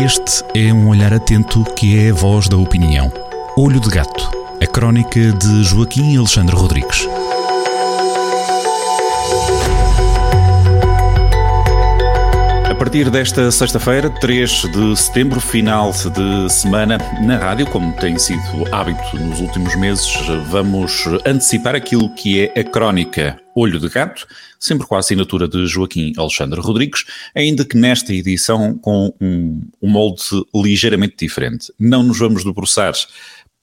Este é um olhar atento que é a voz da opinião. Olho de Gato, a crónica de Joaquim Alexandre Rodrigues. A partir desta sexta-feira, 3 de setembro, final de semana, na rádio, como tem sido hábito nos últimos meses, vamos antecipar aquilo que é a crónica Olho de Gato, sempre com a assinatura de Joaquim Alexandre Rodrigues, ainda que nesta edição com um, um molde ligeiramente diferente. Não nos vamos debruçar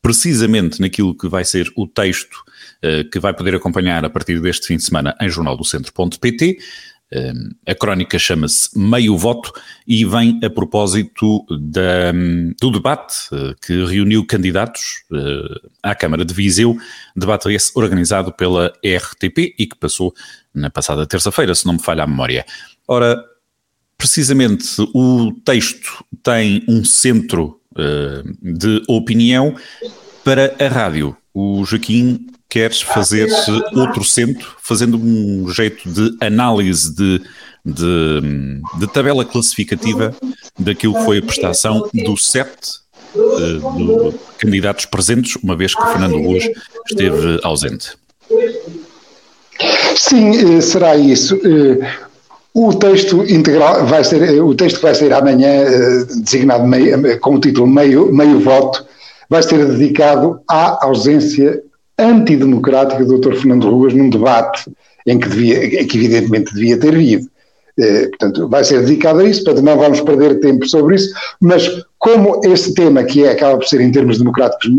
precisamente naquilo que vai ser o texto uh, que vai poder acompanhar a partir deste fim de semana em jornaldocentro.pt, a crónica chama-se Meio Voto e vem a propósito da, do debate eh, que reuniu candidatos eh, à Câmara de Viseu, debate esse organizado pela RTP e que passou na passada terça-feira, se não me falha a memória. Ora, precisamente o texto tem um centro eh, de opinião para a rádio. O Joaquim queres fazer outro centro, fazendo um jeito de análise de, de, de tabela classificativa daquilo que foi a prestação do sete uh, candidatos presentes, uma vez que Fernando hoje esteve ausente. Sim, eh, será isso. Eh, o texto integral vai ser, o texto que vai sair amanhã, designado meio, com o título meio, meio voto, vai ser dedicado à ausência antidemocrática do Dr. Fernando Ruas num debate em que, devia, em que evidentemente devia ter havido. Eh, portanto, vai ser dedicado a isso, portanto não vamos perder tempo sobre isso, mas como esse tema, que é, acaba por ser em termos democráticos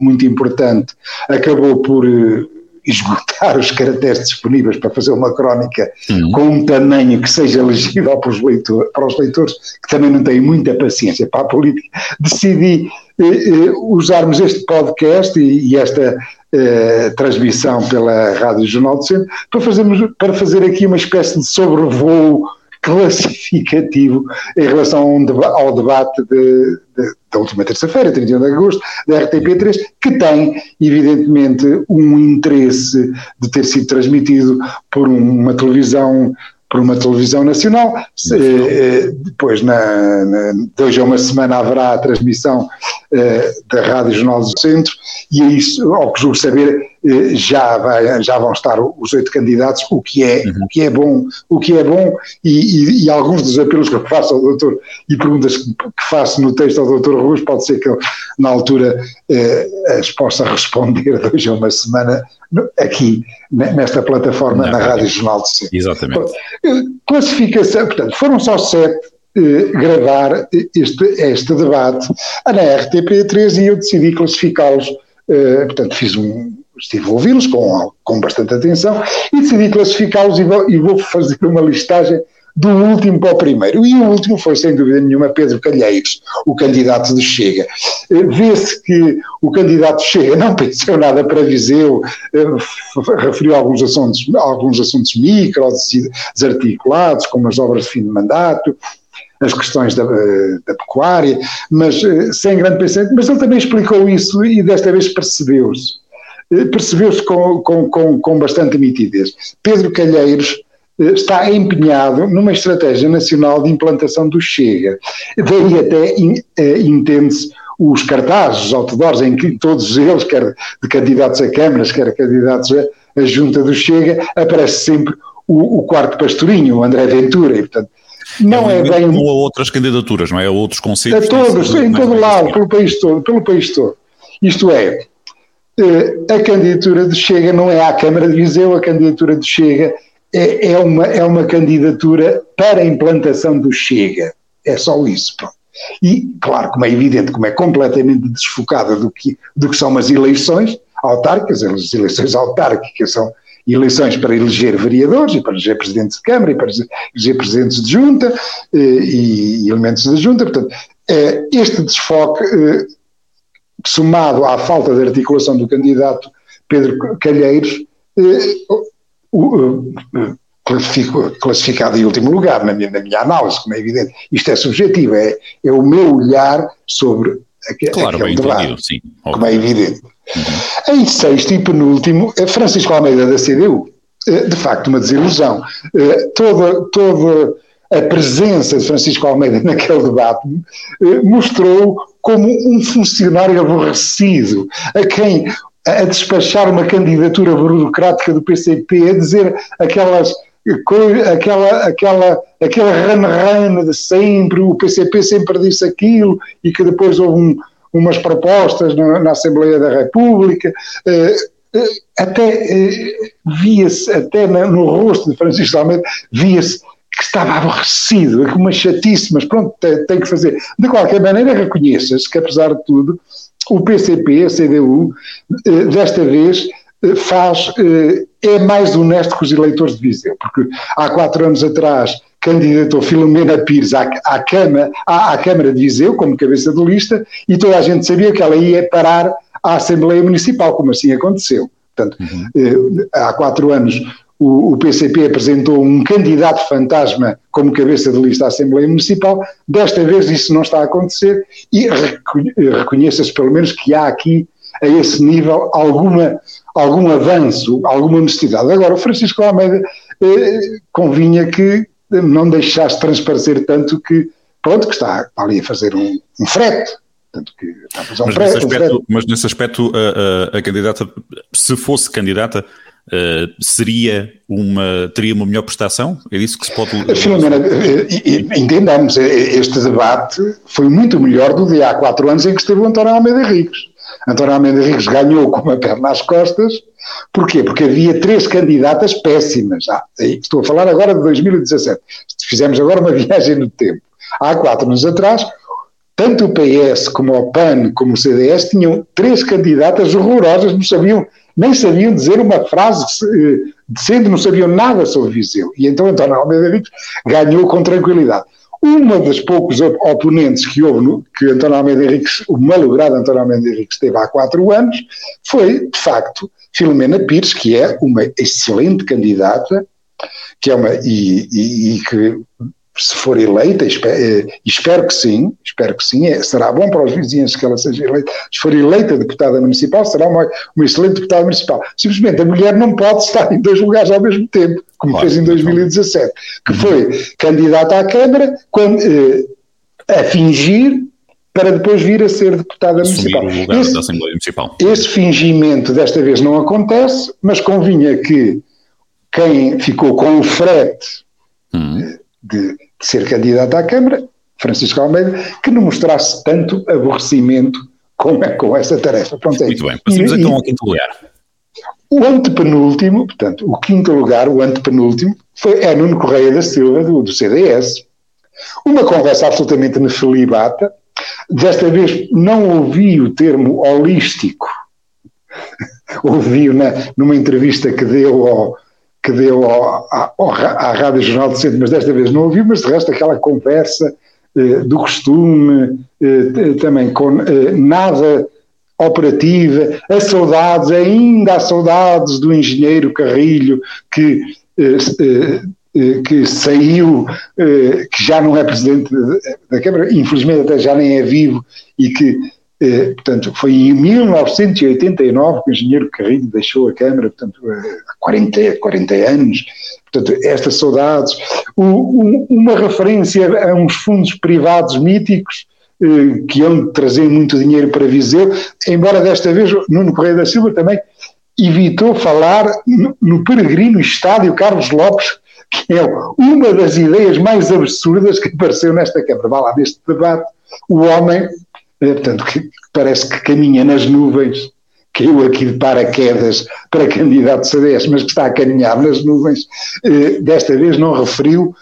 muito importante, acabou por eh, esgotar os caracteres disponíveis para fazer uma crónica uhum. com um tamanho que seja legível para os, leitor, para os leitores, que também não têm muita paciência para a política, decidi eh, eh, usarmos este podcast e, e esta eh, transmissão pela Rádio Jornal do Centro para, fazermos, para fazer aqui uma espécie de sobrevoo classificativo em relação ao debate de, de, da última terça-feira, 31 de agosto, da RTP3, que tem, evidentemente, um interesse de ter sido transmitido por uma televisão por uma televisão nacional. Eh, depois, na, na, de hoje a uma semana, haverá a transmissão eh, da Rádio Jornal do Centro, e é isso, ao que julgo saber, já, vai, já vão estar os oito candidatos, o que é, uhum. o que é bom, o que é bom, e, e, e, alguns dos apelos que eu faço ao doutor e perguntas que, faço no texto ao doutor Ruas, pode ser que eu, na altura, eh, as possa responder de hoje a uma semana aqui, nesta plataforma, na, na Rádio Jornal do Centro. Exatamente. Classificação, portanto, foram só sete eh, gravar este, este debate na RTP3 e eu decidi classificá-los, eh, portanto fiz um, estive a ouvi-los com, com bastante atenção e decidi classificá-los e e vou fazer uma listagem do último para o primeiro. E o último foi, sem dúvida nenhuma, Pedro Calheiros, o candidato de Chega. Eh, vê-se que o candidato de Chega não pensou nada para Viseu, eh, referiu alguns assuntos, alguns assuntos micro, desarticulados, como as obras de fim de mandato, as questões da, eh, da pecuária, mas sem grande pensamento. Mas ele também explicou isso e desta vez percebeu-se. Percebeu-se com, com, com, com bastante nitidez. Pedro Calheiros está empenhado numa estratégia nacional de implantação do Chega. Daí até eh, entende-se os cartazes, os outdoors, em que todos eles, quer de candidatos a câmaras, quer candidatos à junta do Chega, aparece sempre o, o quarto pastorinho, o André Ventura, e portanto não é, um é bem... Ou a outras candidaturas, não é? A outros conselhos. A todos, em todo lado, pelo país todo, pelo país todo. Isto é, eh, a candidatura de Chega não é à Câmara de Viseu, a candidatura de Chega é, é, uma, é uma candidatura para a implantação do Chega. É só isso. Pronto. E, claro, como é evidente, como é completamente desfocada do que, do que são as eleições autárquicas, as eleições autárquicas são eleições para eleger vereadores e para eleger presidentes de Câmara e para eleger presidentes de junta eh, e, elementos da junta. Portanto, eh, este desfoque, eh, somado à falta de articulação do candidato Pedro Calheiros, classifico, classificado em último lugar, na minha, na minha análise, como é evidente. Isto é subjetivo, é, é o meu olhar sobre aquele, claro, aquele debate, sim, como é evidente. Uhum. Em sexto e penúltimo, é Francisco Almeida da CDU. É, de facto, uma desilusão. Toda, toda a presença de Francisco Almeida naquele debate eh, mostrou como um funcionário aborrecido, a quem a despachar uma candidatura burocrática do PCP, a dizer aquelas aquela, aquela, aquela rana-rana de sempre, o PCP sempre disse aquilo e que depois houve um, umas propostas na, na, Assembleia da República, eh, eh, até eh, via-se, até no rosto de Francisco Almeida, via-se que estava aborrecido, com uma chatice, mas pronto, tem, tem que fazer. De qualquer maneira, reconheça-se que, apesar de tudo, o PCP, a CDU, desta vez faz, é mais honesto que os eleitores de Viseu, porque há quatro anos atrás candidatou Filomena Pires à, à, Câmara, à, à Câmara de Viseu como cabeça de lista e toda a gente sabia que ela ia parar à Assembleia Municipal, como assim aconteceu. Portanto, uhum. eh, há quatro anos o, o, PCP apresentou um candidato fantasma como cabeça de lista à Assembleia Municipal, desta vez isso não está a acontecer e reconheça-se pelo menos que há aqui a esse nível alguma, algum avanço, alguma honestidade. Agora, o Francisco Almeida eh, convinha que não deixasse transparecer tanto que, pronto, que está, está ali a fazer um, um frete. Que mas, nesse aspecto, mas nesse aspecto, a, a, a candidata, se fosse candidata, Uh, seria uma, teria uma melhor prestação? É disso que se pode. Filomena, entendamos, este debate foi muito melhor do dia há quatro anos em que esteve o António Almeida Ricos. António Almeida Ricos ganhou com uma perna às costas. Porquê? Porque havia três candidatas péssimas. Ah, estou a falar agora de 2017. Fizemos agora uma viagem no tempo. Há quatro anos atrás, tanto o PS como o PAN como o CDS tinham três candidatas horrorosas, não sabiam, nem sabiam dizer uma frase decente, não sabiam nada sobre Viseu. E então António Almeida Ricos ganhou com tranquilidade. Uma das poucos oponentes que houve, no, que António Almeida Henriques, o malogrado António Almeida Henriques teve há quatro anos, foi, de facto, Filomena Pires, que é uma excelente candidata, que é uma, e, e, e que se for eleita, espero, eh, espero, que sim, espero que sim, é, será bom para os vizinhos que ela seja eleita, se for eleita deputada municipal, será uma, uma excelente deputada municipal. Simplesmente a mulher não pode estar em dois lugares ao mesmo tempo, como claro, fez em 2017, que uhum. foi candidata à Câmara quando, eh, a fingir para depois vir a ser deputada Assumir municipal. O lugar esse, da Assembleia Municipal. Esse fingimento desta vez não acontece, mas convinha que quem ficou com o frete de, ser candidato à Câmara, Francisco Almeida, que não mostrasse tanto aborrecimento com, com essa tarefa. Pronto, é Muito bem, passamos e, então ao quinto lugar. O antepenúltimo, portanto, o quinto lugar, o antepenúltimo, foi, é Nuno Correia da Silva, do, do CDS. Uma conversa absolutamente nefelibata. Desta vez não ouvi o termo holístico, ouvi-o numa entrevista que deu ao, que deu ao, ao, à Rádio Jornal do Centro, mas desta vez não ouvi, mas de resto aquela conversa eh, do costume, eh, também com eh, nada operativa, as saudades, ainda há saudades do engenheiro Carrilho que, eh, eh, eh, que saiu, que já não é presidente da Câmara, infelizmente até já nem é vivo e que eh, portanto, foi em 1989 que o engenheiro Carrilho deixou a Câmara, portanto, há 40, 40 anos. Portanto, estas saudades. O, um, uma referência a uns fundos privados míticos eh, que iam trazer muito dinheiro para Viseu, embora desta vez Nuno Correia da Silva também evitou falar no, no peregrino estádio Carlos Lopes, que é uma das ideias mais absurdas que apareceu nesta Câmara. Vá lá, neste debate, o homem portanto, que parece que caminha nas nuvens, caiu aqui de paraquedas para candidato CDS, mas que está a caminhar nas nuvens, eh, desta vez não referiu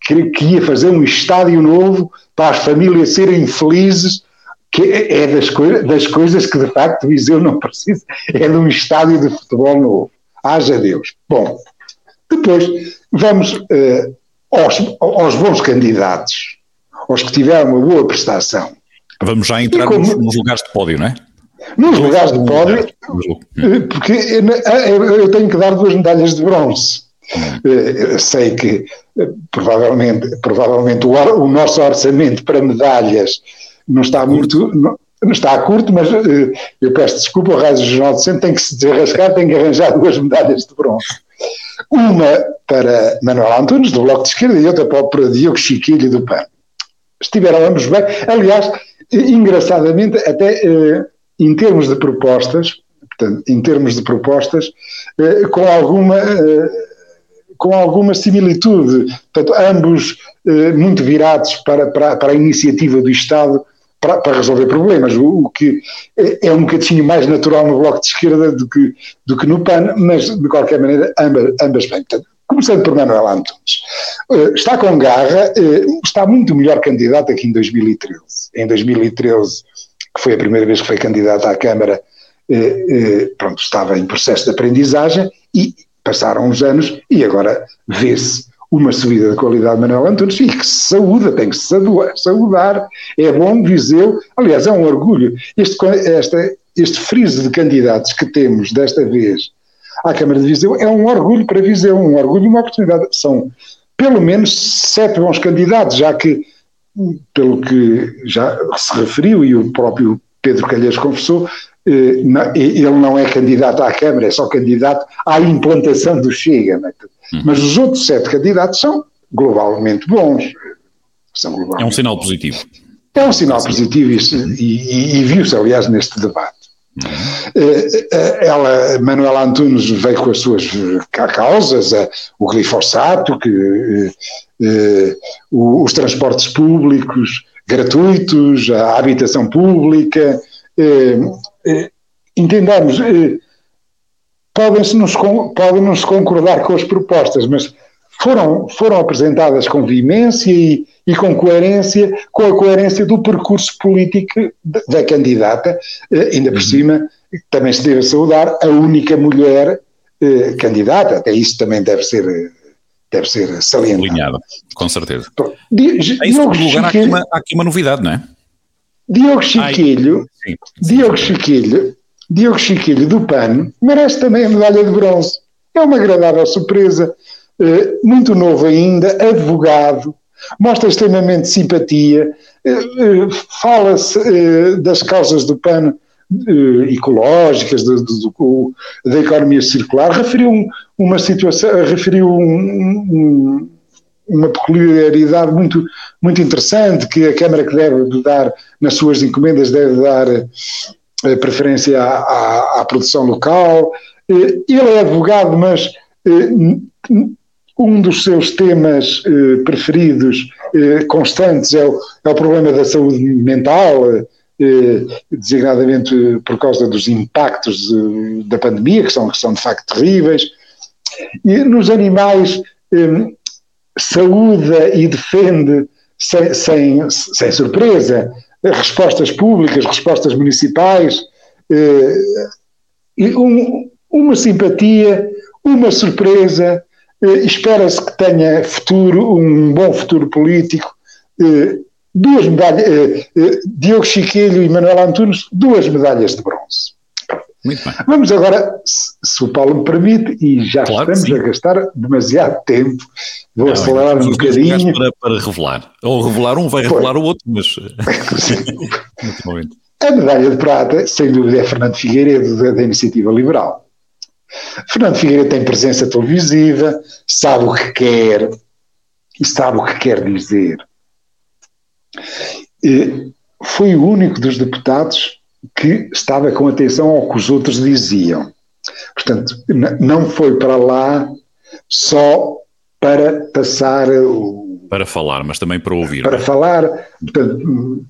que, que, ia fazer um estádio novo para as famílias serem felizes, que é das, coi das coisas que de facto Viseu não precisa, é de um estádio de futebol novo. Haja Deus. Bom, depois vamos uh, aos, aos bons candidatos, aos que tiveram uma boa prestação. Vamos já entrar como, nos, nos, lugares de pódio, não é? Nos lugares de pódio, eh, porque eu tenho que dar duas medalhas de bronze. Hum. Sei que eh, provavelmente, provavelmente o, o, nosso orçamento para medalhas não está muito. Não, não está curto, mas eu peço desculpa, o Rádio Jornal de Centro tem que se desarrascar, tem que arranjar duas medalhas de bronze. Uma para Manuel Antunes, do Bloco de Esquerda, e outra para o Diogo Chiquilho, do PAN. Estiveram ambos bem. Aliás, engraçadamente, até eh, em termos de propostas, portanto, em termos de propostas, eh, com alguma eh, com alguma similitude, portanto, ambos muito virados para, para, para a iniciativa do Estado para, para, resolver problemas, o, o, que é, é um bocadinho mais natural no Bloco de Esquerda do que, do que no PAN, mas de qualquer maneira ambas, ambas bem. Portanto, começando por Manuel Antunes, uh, está com garra, uh, está muito melhor candidato que em 2013. Em 2013, que foi a primeira vez que foi candidato à Câmara, uh, pronto, estava em processo de aprendizagem e passaram uns anos e agora vê-se uma subida de qualidade de Manuel Antunes. E que se saúda, tem que se saudar, é bom Viseu, aliás é um orgulho, este, esta, este friso de candidatos que temos desta vez à Câmara de Viseu é um orgulho para Viseu, um orgulho e uma oportunidade, são pelo menos sete bons candidatos, já que pelo que já se referiu e o próprio Pedro Calheiros confessou, eh, ele não é candidato à Câmara, é só candidato à implantação do Chega. Uhum. Mas os outros sete candidatos são globalmente bons. São globalmente é um sinal positivo. É um sinal positivo e, e, e viu-se, aliás, neste debate. Uhum. Ela, Manuela Antunes, veio com as suas causas, o glifosato, que, os transportes públicos gratuitos, a habitação pública. Entendamos, podem-nos podem -nos concordar com as propostas, mas foram, foram apresentadas com veemência e, e, com coerência, com a coerência do percurso político da candidata, eh, ainda por uhum. cima, também se deve saudar, a única mulher eh, candidata, até isso também deve ser, deve ser salientado. Com certeza. Di, Diogo lugar, há, aqui uma, há aqui uma novidade, não é? Diogo Chiquilho, Ai, sim, sim, Diogo Chiquilho Diogo Chiquilho do PAN merece também a medalha de bronze. É uma agradável surpresa, muito novo ainda, advogado, mostra extremamente simpatia, eh, eh, fala-se das causas do PAN ecológicas, do, do, da economia circular, referiu uma situação, referiu um, um, uma peculiaridade muito, muito interessante que a Câmara que deve dar nas suas encomendas deve dar eh, preferência à, à, à, produção local. Eh, ele é advogado, mas eh, um dos seus temas preferidos, constantes, é o, é o problema da saúde mental, designadamente por causa dos impactos da pandemia, que são, que são de facto terríveis. E nos animais, saúda e defende sem, sem, sem surpresa respostas públicas, respostas municipais, eh, um, uma simpatia, uma surpresa, eh, espera-se que tenha futuro, um bom futuro político, eh, duas medalhas, Diogo Chiquilho e Manuel Antunes, duas medalhas de bronze. Muito bem. Vamos agora, se o Paulo me permite, e já claro estamos a gastar demasiado tempo, vou não, acelerar um bocadinho. Para, para, revelar. Ou revelar um vai revelar o outro, mas. a medalha de prata, sem dúvida, é Fernando Figueiredo, da, da Iniciativa Liberal. Fernando Figueiredo tem presença televisiva, sabe o que quer e sabe o que quer dizer. E foi o único dos deputados que estava com atenção ao que os outros diziam. Portanto, não foi para lá só para passar o. Para falar, mas também para ouvir. Para falar. Portanto,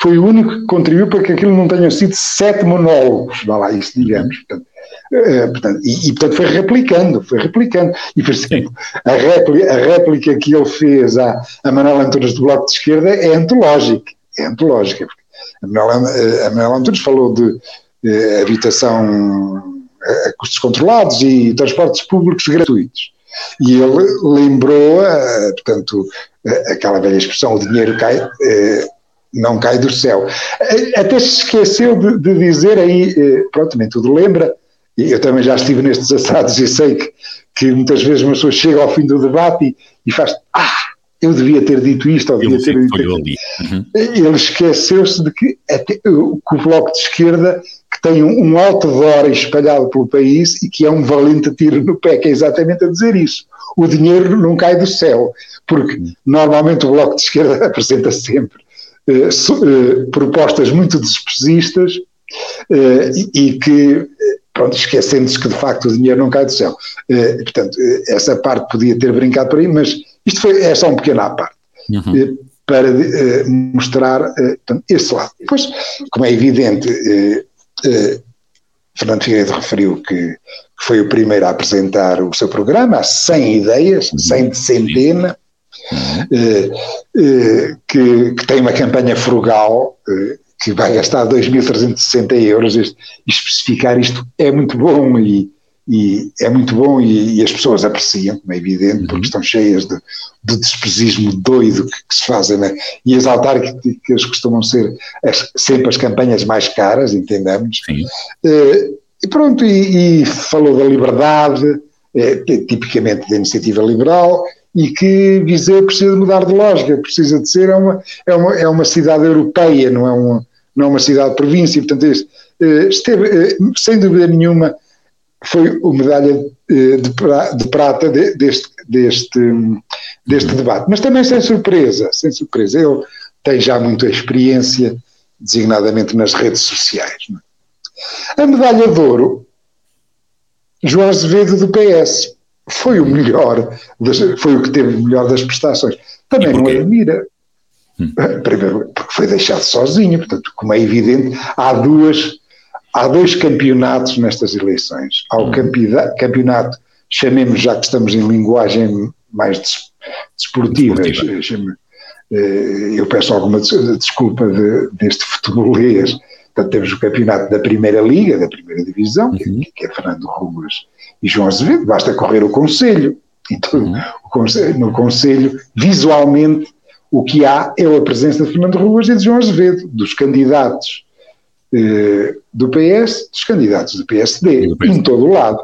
foi o único que contribuiu para que aquilo não tenha sido sete monólogos, vá lá, isso digamos. Portanto, é, portanto, e, e, portanto foi replicando, foi replicando. E por exemplo, a réplica, a réplica que ele fez à, a Manuel Antunes do Bloco de Esquerda é antológica. É antológica. A Manuel Antunes falou de, de habitação a custos controlados e transportes públicos gratuitos. E ele lembrou, eh, portanto, eh, aquela velha expressão: o dinheiro cai, eh, não cai do céu. Até se esqueceu de, de dizer aí, pronto, nem tudo lembra, e eu também já estive nestes assados e sei que, que muitas vezes uma pessoa chega ao fim do debate e, e faz: Ah! eu devia ter dito isto, ou devia ter dito aquilo. Uhum. Ele esqueceu-se de que, até, que o Bloco de Esquerda, que tem um, um outdoor espalhado pelo país e que é um valente tiro no pé, que é exatamente a dizer isso. O dinheiro não cai do céu, porque normalmente o Bloco de Esquerda apresenta sempre eh, eh, propostas muito despesistas eh, e, e que pronto, esquecendo-se que de facto o dinheiro não cai do céu. Eh, portanto, eh, essa parte podia ter brincado por aí, mas isto foi, é só um pequeno à parte. Uhum. Eh, para mostrar portanto, esse lado. Depois, como é evidente, Fernando Figueiredo referiu que, foi o primeiro a apresentar o seu programa, há 100 ideias, 100 uhum. de centena, uhum. que, que, tem uma campanha frugal, que vai gastar 2.360 euros, este, especificar isto é muito bom e, e é muito bom e, e, as pessoas apreciam, como é evidente, uhum. porque estão cheias de, de despesismo doido que, que, se fazem, né? e as autárquicas costumam ser as, sempre as campanhas mais caras, entendamos. Uh, e pronto, e, e, falou da liberdade, é, tipicamente da iniciativa liberal, e que Viseu precisa mudar de lógica, precisa de ser é uma, é uma, é uma cidade europeia, não é uma, não é uma cidade província, portanto eh, esteve, eh, sem dúvida nenhuma, foi o medalha eh, de prata deste, deste, deste uhum. debate, mas também sem surpresa, sem surpresa, ele tem já muita experiência, designadamente nas redes sociais. É? A medalha de ouro, João Azevedo do PS, foi o melhor, foi o que teve o melhor das prestações. Também não admira. Hum. Primeiro, porque foi deixado sozinho, portanto, como é evidente, há duas, há dois campeonatos nestas eleições. Há o hum. campeonato, chamemos já que estamos em linguagem mais desportiva, desportiva. Eh, eu peço alguma desculpa de, deste futebolês, portanto temos o campeonato da Primeira Liga, da Primeira Divisão, uhum. que, que é Fernando Ruas e João Azevedo, basta correr o Conselho. Então, uhum. o conselho, no Conselho, visualmente, o que há é a presença de Fernando Ruas e de João Azevedo, dos candidatos eh, do PS, dos candidatos do PSD, do PSD. em todo o lado.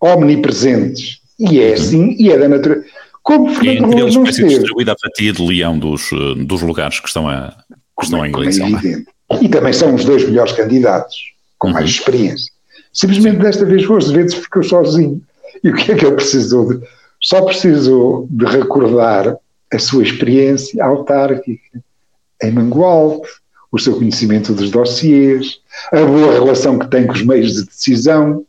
Omnipresentes. E é uhum. assim, e é da natureza. Como Fernando Ruas não esteve. distribuída a fatia de leão dos, eh, dos lugares que estão a, que estão em é eleição. É e também são os dois melhores candidatos, com uhum. mais experiência. Simplesmente desta vez o Azevedo ficou sozinho. E o que é que ele precisou? De, só precisou de recordar a sua experiência autárquica em Mangualde, o seu conhecimento dos dossiês, a boa relação que tem com os meios de decisão,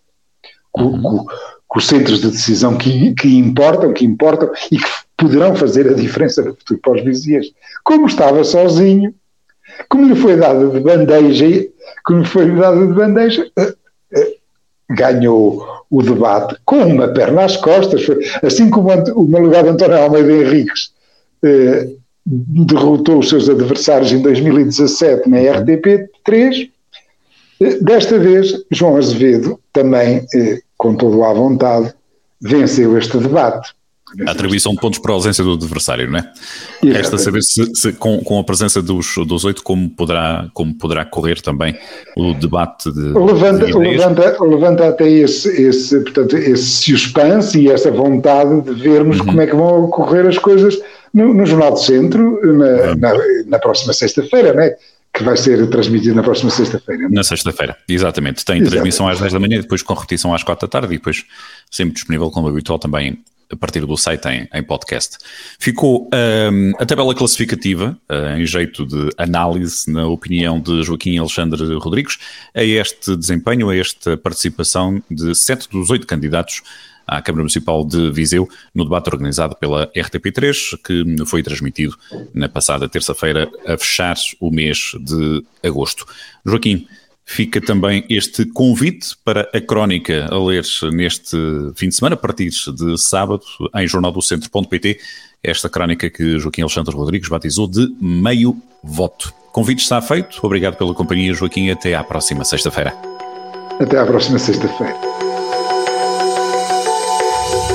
com, uhum. com, com os centros de decisão que, que importam, que importam e que poderão fazer a diferença no futuro para os vizinhos. Como estava sozinho, como lhe foi dado de bandeja, como lhe foi dado de bandeja, ganhou o debate com uma perna às costas, assim como o de António Almeida Henriques eh, derrotou os seus adversários em 2017 na RTP3, eh, desta vez João Azevedo também, eh, com todo à vontade, venceu este debate. Atribuição de pontos para a ausência do adversário, não é? Exatamente. Resta saber se, se com, com, a presença dos, dos oito como poderá, como poderá correr também o debate de. Levanta, de levanta, levanta até esse, esse, portanto, esse suspense e essa vontade de vermos uhum. como é que vão ocorrer as coisas no, no Jornal do Centro na, uhum. na, na próxima sexta-feira, não é? Que vai ser transmitido na próxima sexta-feira. Na sexta-feira, exatamente. Tem exatamente. transmissão às 10 da manhã, depois com repetição às 4 da tarde e depois sempre disponível como habitual também a partir do site em, em podcast. Ficou um, a tabela classificativa, uh, em jeito de análise, na opinião de Joaquim Alexandre Rodrigues, a este desempenho, a esta participação de sete dos oito candidatos à Câmara Municipal de Viseu no debate organizado pela RTP3, que foi transmitido na passada terça-feira a fechar o mês de agosto. Joaquim, Fica também este convite para a crónica a ler neste fim de semana, a partir de sábado, em jornaldocentro.pt, esta crónica que Joaquim Alexandre Rodrigues batizou de Meio Voto. Convite está feito. Obrigado pela companhia, Joaquim. Até à próxima sexta-feira. Até à próxima sexta-feira.